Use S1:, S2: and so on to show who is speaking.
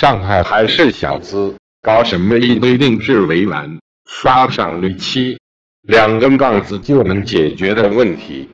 S1: 上海还是小资，搞什么一堆定制围栏，刷上绿漆，两根杠子就能解决的问题。